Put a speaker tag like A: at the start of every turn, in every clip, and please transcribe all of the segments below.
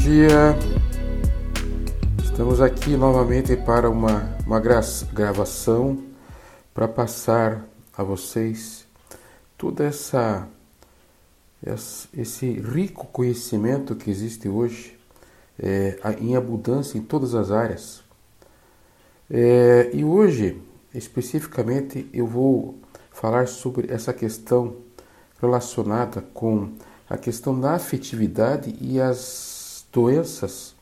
A: Dia, estamos aqui novamente para uma, uma gravação para passar a vocês toda essa esse rico conhecimento que existe hoje é, em abundância em todas as áreas. É, e hoje, especificamente, eu vou falar sobre essa questão relacionada com a questão da afetividade e as doenças.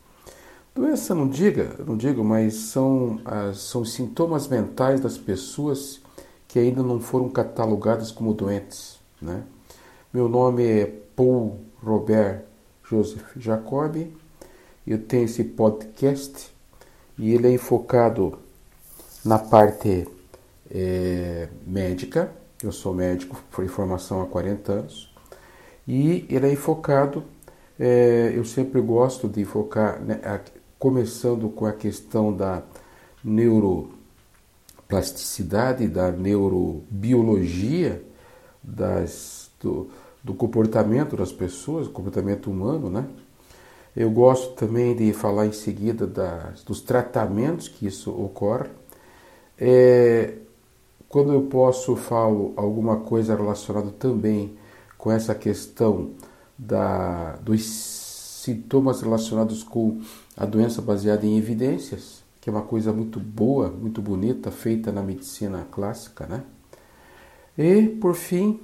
A: Doença não diga, não digo, mas são, as, são sintomas mentais das pessoas que ainda não foram catalogadas como doentes. Né? Meu nome é Paul Robert Joseph Jacob, eu tenho esse podcast e ele é enfocado na parte é, médica. Eu sou médico por formação há 40 anos e ele é enfocado. É, eu sempre gosto de focar, né, a, começando com a questão da neuroplasticidade, da neurobiologia, das, do, do comportamento das pessoas, comportamento humano, né? Eu gosto também de falar em seguida das, dos tratamentos que isso ocorre. É, quando eu posso, falo alguma coisa relacionada também com essa questão da, dos sintomas relacionados com a doença baseada em evidências, que é uma coisa muito boa, muito bonita, feita na medicina clássica, né? E, por fim,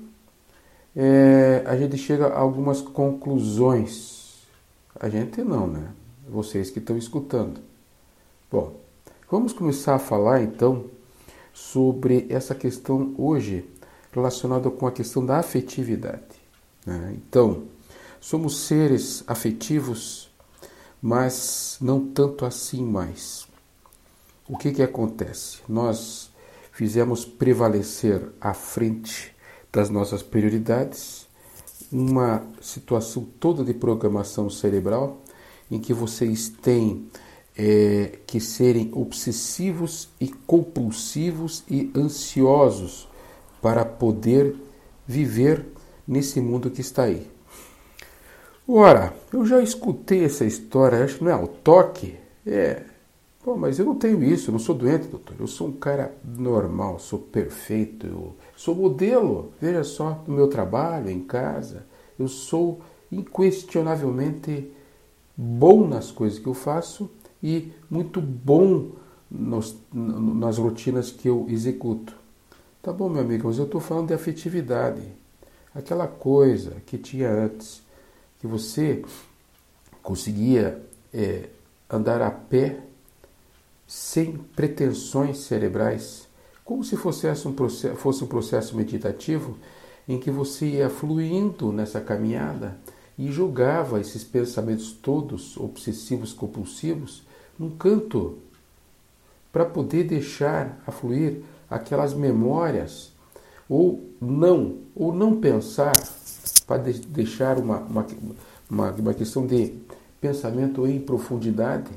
A: é, a gente chega a algumas conclusões. A gente não, né? Vocês que estão escutando. Bom, vamos começar a falar então sobre essa questão hoje relacionada com a questão da afetividade. Né? Então, somos seres afetivos, mas não tanto assim mais. O que, que acontece? Nós fizemos prevalecer à frente das nossas prioridades, uma situação toda de programação cerebral em que vocês têm é, que serem obsessivos e compulsivos e ansiosos para poder viver nesse mundo que está aí. Ora, eu já escutei essa história, acho que não é o toque? É, mas eu não tenho isso, eu não sou doente, doutor. Eu sou um cara normal, sou perfeito, eu sou modelo. Veja só, no meu trabalho, em casa, eu sou inquestionavelmente bom nas coisas que eu faço e muito bom nos, nas rotinas que eu executo. Tá bom, meu amigo, mas eu estou falando de afetividade. Aquela coisa que tinha antes, que você conseguia é, andar a pé sem pretensões cerebrais, como se fosse um, processo, fosse um processo meditativo em que você ia fluindo nessa caminhada e jogava esses pensamentos todos obsessivos compulsivos num canto para poder deixar a fluir aquelas memórias ou não ou não pensar para deixar uma, uma, uma, uma questão de pensamento em profundidade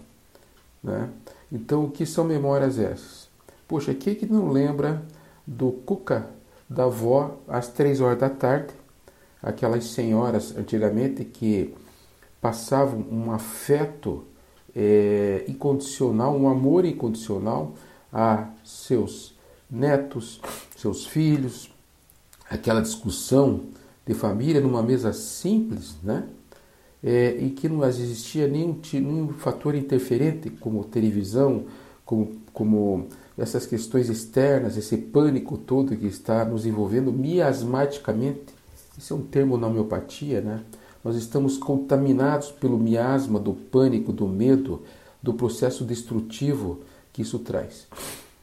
A: né? Então, o que são memórias essas? Poxa, quem que não lembra do cuca da avó às três horas da tarde? Aquelas senhoras antigamente que passavam um afeto é, incondicional, um amor incondicional a seus netos, seus filhos, aquela discussão de família numa mesa simples, né? é, e que não existia nenhum, nenhum fator interferente, como televisão, como, como essas questões externas, esse pânico todo que está nos envolvendo miasmaticamente. Isso é um termo na homeopatia, né? Nós estamos contaminados pelo miasma do pânico, do medo, do processo destrutivo que isso traz.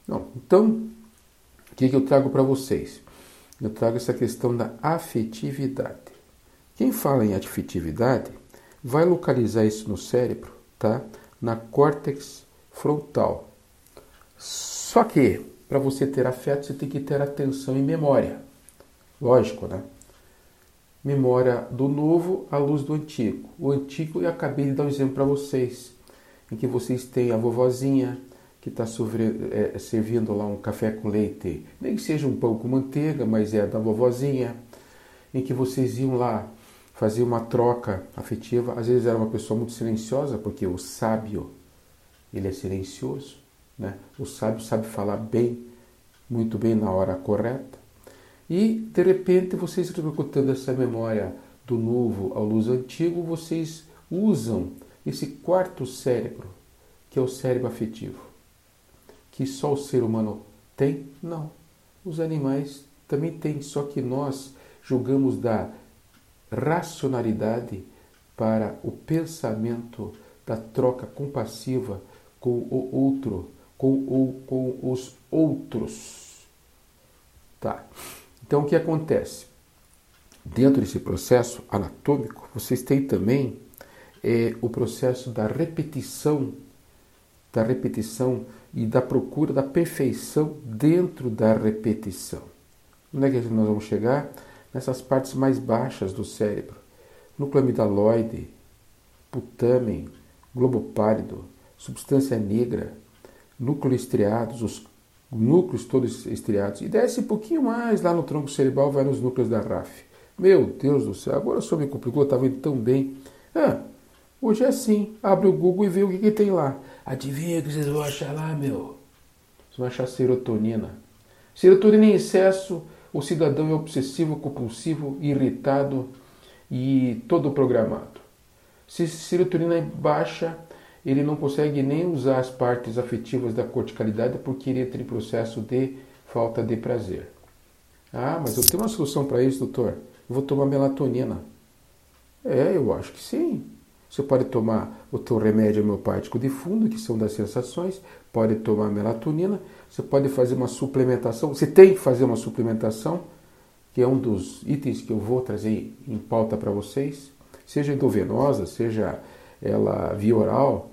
A: Não, então, o que, que eu trago para vocês? Eu trago essa questão da afetividade. Quem fala em afetividade vai localizar isso no cérebro, tá? Na córtex frontal. Só que para você ter afeto, você tem que ter atenção e memória. Lógico, né? Memória do novo à luz do antigo. O antigo, eu acabei de dar um exemplo para vocês, em que vocês têm a vovozinha que está é, servindo lá um café com leite, nem que seja um pão com manteiga, mas é da vovozinha, em que vocês iam lá fazia uma troca afetiva. Às vezes era uma pessoa muito silenciosa, porque o sábio, ele é silencioso. Né? O sábio sabe falar bem, muito bem na hora correta. E, de repente, vocês repercutindo essa memória do novo ao luz antigo, vocês usam esse quarto cérebro, que é o cérebro afetivo. Que só o ser humano tem? Não. Os animais também têm, só que nós julgamos da racionalidade para o pensamento da troca compassiva com o outro, com, o, com os outros. Tá. Então o que acontece? Dentro desse processo anatômico, vocês têm também é, o processo da repetição, da repetição e da procura da perfeição dentro da repetição. Onde é que nós vamos chegar? Nessas partes mais baixas do cérebro. Núcleo amidaloide, putamen, globo pálido, substância negra, núcleo estriados, os núcleos todos estriados. E desce um pouquinho mais lá no tronco cerebral, vai nos núcleos da RAF. Meu Deus do céu, agora só me complicou, estava indo tão bem. Ah, hoje é assim, abre o Google e vê o que, que tem lá. Adivinha o que vocês vão achar lá, meu? Vocês vão achar serotonina. Serotonina em excesso o cidadão é obsessivo, compulsivo, irritado e todo programado. Se serotonina é baixa, ele não consegue nem usar as partes afetivas da corticalidade porque ele entra em processo de falta de prazer. Ah, mas eu tenho uma solução para isso, doutor. Eu vou tomar melatonina. É, eu acho que sim. Você pode tomar o teu remédio homeopático de fundo, que são das sensações, pode tomar melatonina, você pode fazer uma suplementação, você tem que fazer uma suplementação, que é um dos itens que eu vou trazer em pauta para vocês, seja endovenosa, seja ela via oral.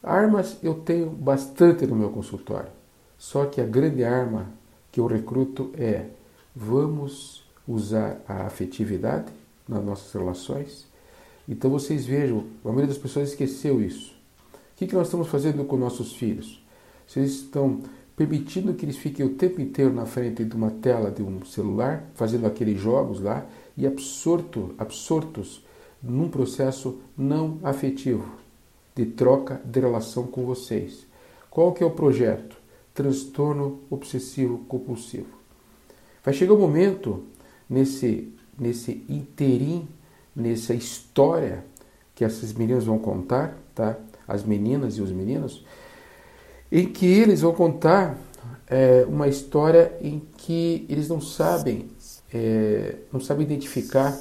A: Armas eu tenho bastante no meu consultório. Só que a grande arma que eu recruto é vamos usar a afetividade nas nossas relações, então vocês vejam, a maioria das pessoas esqueceu isso. O que, que nós estamos fazendo com nossos filhos? Vocês estão permitindo que eles fiquem o tempo inteiro na frente de uma tela de um celular, fazendo aqueles jogos lá e absorto, absortos num processo não afetivo de troca de relação com vocês. Qual que é o projeto? Transtorno obsessivo compulsivo. Vai chegar um momento nesse nesse interim nessa história que essas meninas vão contar, tá? As meninas e os meninos, em que eles vão contar é, uma história em que eles não sabem, é, não sabem identificar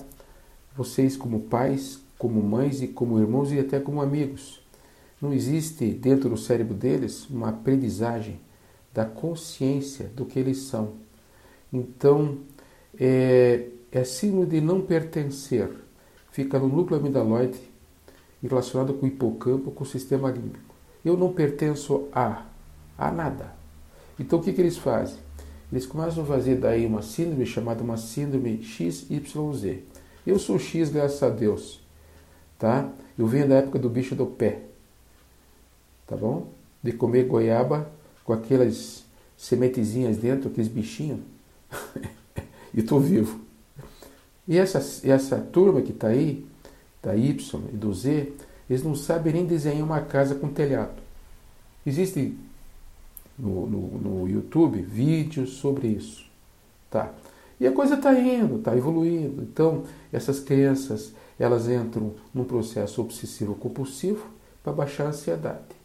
A: vocês como pais, como mães e como irmãos e até como amigos. Não existe dentro do cérebro deles uma aprendizagem da consciência do que eles são. Então, é, é símbolo de não pertencer fica no núcleo amidaloide relacionado com o hipocampo, com o sistema límbico. Eu não pertenço a, a nada. Então o que, que eles fazem? Eles começam a fazer daí uma síndrome chamada uma síndrome XYZ. Eu sou X, graças a Deus. Tá? Eu venho da época do bicho do pé. Tá bom? De comer goiaba com aquelas sementezinhas dentro, aqueles bichinhos. e estou vivo. E essa, essa turma que está aí, da Y e do Z, eles não sabem nem desenhar uma casa com telhado. Existem no, no, no YouTube vídeos sobre isso. Tá? E a coisa está indo, está evoluindo. Então, essas crianças, elas entram num processo obsessivo-compulsivo para baixar a ansiedade.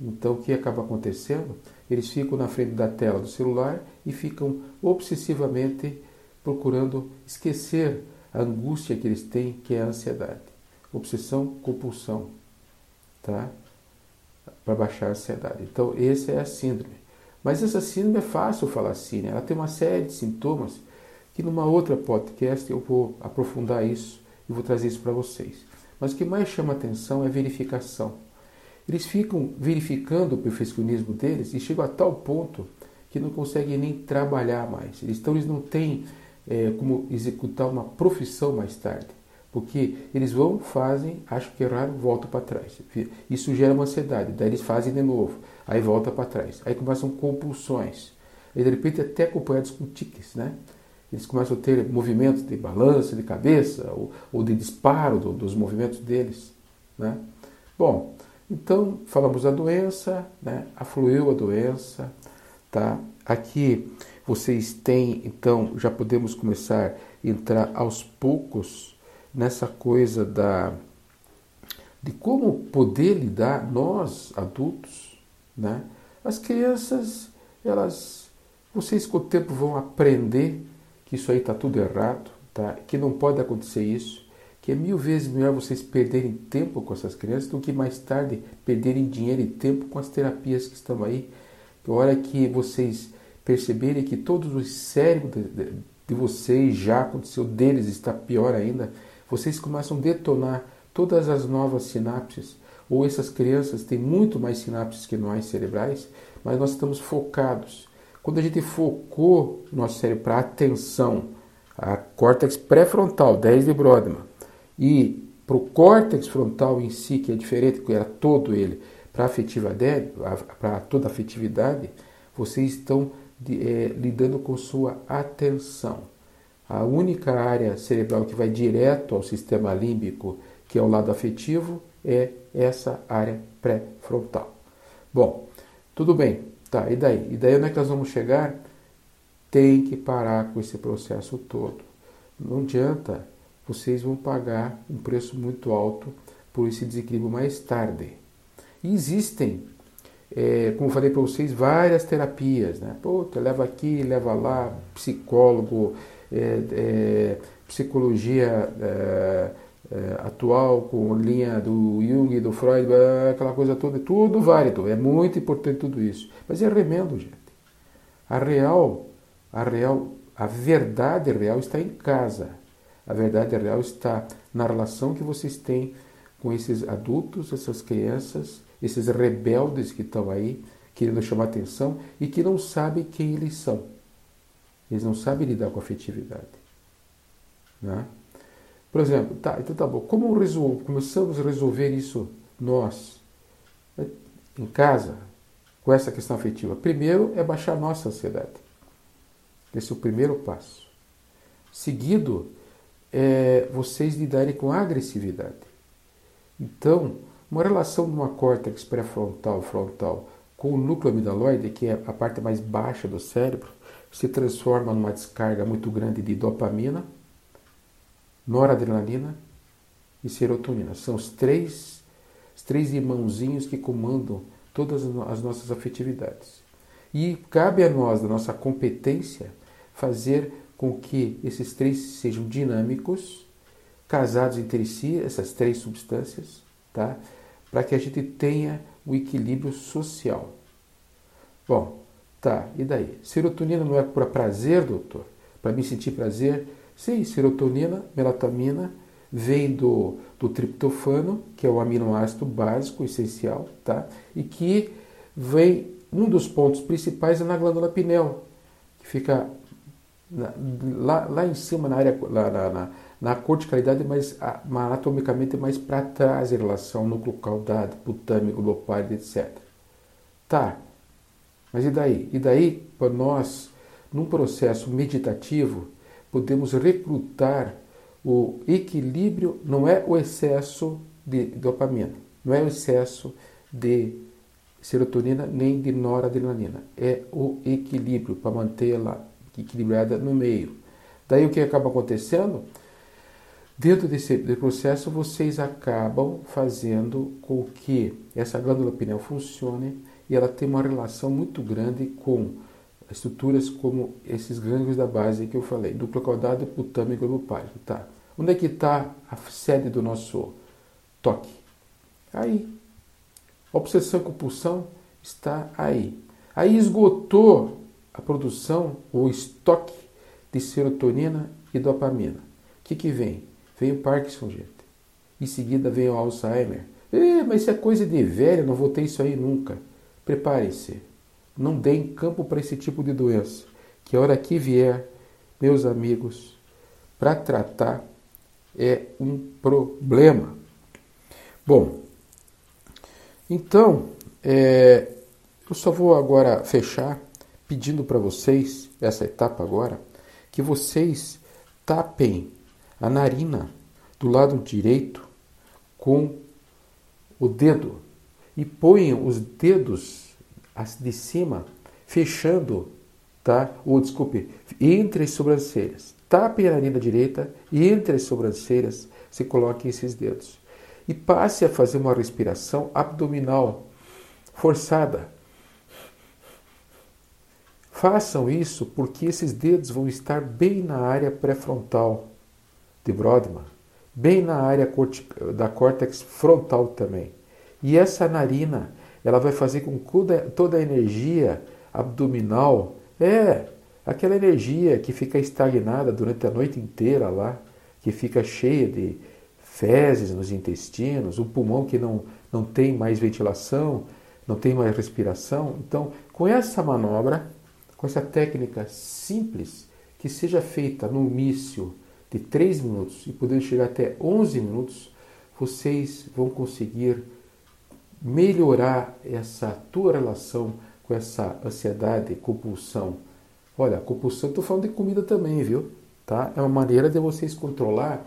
A: Então, o que acaba acontecendo? Eles ficam na frente da tela do celular e ficam obsessivamente procurando esquecer a angústia que eles têm, que é a ansiedade. Obsessão, compulsão, tá? Para baixar a ansiedade. Então, essa é a síndrome. Mas essa síndrome é fácil falar assim, né? ela tem uma série de sintomas que numa outra podcast eu vou aprofundar isso e vou trazer isso para vocês. Mas o que mais chama atenção é a verificação. Eles ficam verificando o perfeccionismo deles e chegam a tal ponto que não conseguem nem trabalhar mais. Então eles não têm é, como executar uma profissão mais tarde. Porque eles vão, fazem, acham que erraram, voltam para trás. Isso gera uma ansiedade, daí eles fazem de novo, aí volta para trás. Aí começam compulsões. Aí de repente até acompanhados com tiques, né? eles começam a ter movimentos de balanço de cabeça ou, ou de disparo do, dos movimentos deles. Né? Bom, então falamos da doença, né? afluiu a doença, tá? Aqui vocês têm, então, já podemos começar a entrar aos poucos nessa coisa da de como poder lidar nós adultos, né? As crianças, elas, vocês com o tempo vão aprender que isso aí está tudo errado, tá? Que não pode acontecer isso, que é mil vezes melhor vocês perderem tempo com essas crianças do que mais tarde perderem dinheiro e tempo com as terapias que estão aí. A hora que vocês perceberem que todos os cérebros de, de, de vocês já aconteceu, deles está pior ainda, vocês começam a detonar todas as novas sinapses, ou essas crianças têm muito mais sinapses que nós cerebrais, mas nós estamos focados. Quando a gente focou nosso cérebro para atenção, a córtex pré-frontal, 10 de Brodmann, e para o córtex frontal em si, que é diferente, que era todo ele, para toda a afetividade, vocês estão é, lidando com sua atenção. A única área cerebral que vai direto ao sistema límbico, que é o lado afetivo, é essa área pré-frontal. Bom, tudo bem, tá, e daí? E daí onde é que nós vamos chegar? Tem que parar com esse processo todo. Não adianta, vocês vão pagar um preço muito alto por esse desequilíbrio mais tarde. Existem é, como falei para vocês, várias terapias, né? Puta, leva aqui, leva lá, psicólogo, é, é, psicologia é, é, atual com linha do Jung, do Freud, aquela coisa toda, tudo válido, é muito importante tudo isso. Mas é remendo, gente. A real, a real, a verdade real está em casa. A verdade real está na relação que vocês têm com esses adultos, essas crianças, esses rebeldes que estão aí querendo chamar atenção e que não sabem quem eles são. Eles não sabem lidar com a afetividade. Né? Por exemplo, tá, então tá bom. Como resolve, começamos a resolver isso nós, né, em casa, com essa questão afetiva? Primeiro é baixar a nossa ansiedade. Esse é o primeiro passo. Seguido, é vocês lidarem com a agressividade. Então, uma relação de uma córtex pré-frontal frontal com o núcleo amidaloide, que é a parte mais baixa do cérebro, se transforma numa descarga muito grande de dopamina, noradrenalina e serotonina. São os três, os três irmãozinhos que comandam todas as nossas afetividades. E cabe a nós, da nossa competência, fazer com que esses três sejam dinâmicos, casados entre si, essas três substâncias, tá? Para que a gente tenha o equilíbrio social. Bom, tá, e daí? Serotonina não é para prazer, doutor? Para me sentir prazer? Sim, serotonina, melatonina, vem do, do triptofano, que é o aminoácido básico, essencial, tá? E que vem, um dos pontos principais é na glândula pineal, que fica na, lá, lá em cima, na área, lá, na, na corticalidade, mas anatomicamente mais para trás em relação ao núcleo caudado, putâmico, lopárido, etc. Tá, mas e daí? E daí, para nós, num processo meditativo, podemos recrutar o equilíbrio, não é o excesso de dopamina, não é o excesso de serotonina nem de noradrenalina, é o equilíbrio para mantê-la equilibrada no meio. Daí o que acaba acontecendo? Dentro desse, processo, vocês acabam fazendo com que essa glândula pineal funcione e ela tem uma relação muito grande com estruturas como esses gânglios da base que eu falei, duplo caudado, putâmico e lupárico. Tá? Onde é que está a sede do nosso toque? Aí. Obsessão e compulsão está aí. Aí esgotou a produção, o estoque de serotonina e dopamina. O que, que vem? Vem o Parkinson, gente. Em seguida vem o Alzheimer. Eh, mas isso é coisa de velho, não vou ter isso aí nunca. Preparem-se. Não deem campo para esse tipo de doença. Que a hora que vier, meus amigos, para tratar é um problema. Bom, então, é, eu só vou agora fechar pedindo para vocês, essa etapa agora, que vocês tapem a narina do lado direito com o dedo e ponham os dedos de cima fechando, tá? Ou desculpe, entre as sobrancelhas. Tape a narina direita e entre as sobrancelhas você coloque esses dedos. E passe a fazer uma respiração abdominal forçada. Façam isso porque esses dedos vão estar bem na área pré-frontal de Brodmann, bem na área da córtex frontal também. E essa narina, ela vai fazer com que toda a energia abdominal, é aquela energia que fica estagnada durante a noite inteira lá, que fica cheia de fezes nos intestinos, o pulmão que não, não tem mais ventilação, não tem mais respiração. Então, com essa manobra, com essa técnica simples, que seja feita no início de 3 minutos e podendo chegar até 11 minutos, vocês vão conseguir melhorar essa tua relação com essa ansiedade, compulsão. Olha, compulsão, estou falando de comida também, viu? Tá? É uma maneira de vocês controlar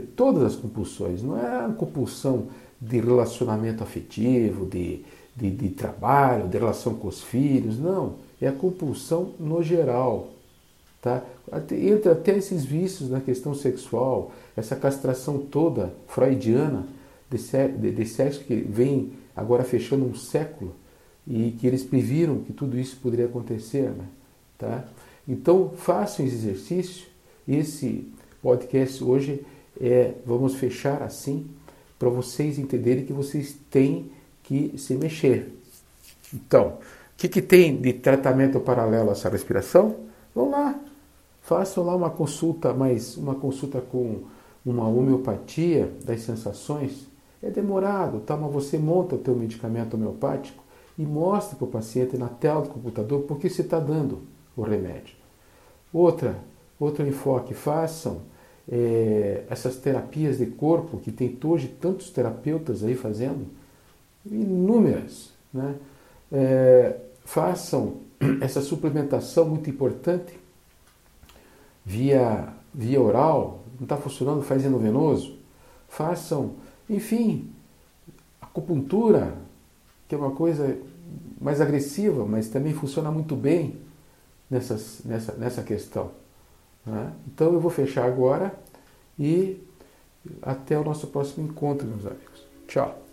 A: todas as compulsões. Não é a compulsão de relacionamento afetivo, de, de, de trabalho, de relação com os filhos. Não. É a compulsão no geral. Tá? Entra até esses vícios na questão sexual, essa castração toda freudiana de, de, de sexo que vem agora fechando um século e que eles previram que tudo isso poderia acontecer. Né? Tá? Então, façam esse exercício. Esse podcast hoje é, vamos fechar assim, para vocês entenderem que vocês têm que se mexer. Então, o que, que tem de tratamento paralelo a essa respiração? Vão lá, façam lá uma consulta, mais uma consulta com uma homeopatia das sensações. É demorado, tá? mas você monta o teu medicamento homeopático e mostra para o paciente na tela do computador porque você está dando o remédio. Outra, outro enfoque, façam é, essas terapias de corpo que tem hoje tantos terapeutas aí fazendo, inúmeras, né? É, façam essa suplementação muito importante via, via oral, não está funcionando, faz endovenoso, façam, enfim, acupuntura, que é uma coisa mais agressiva, mas também funciona muito bem nessas, nessa, nessa questão. Né? Então eu vou fechar agora e até o nosso próximo encontro, meus amigos. Tchau.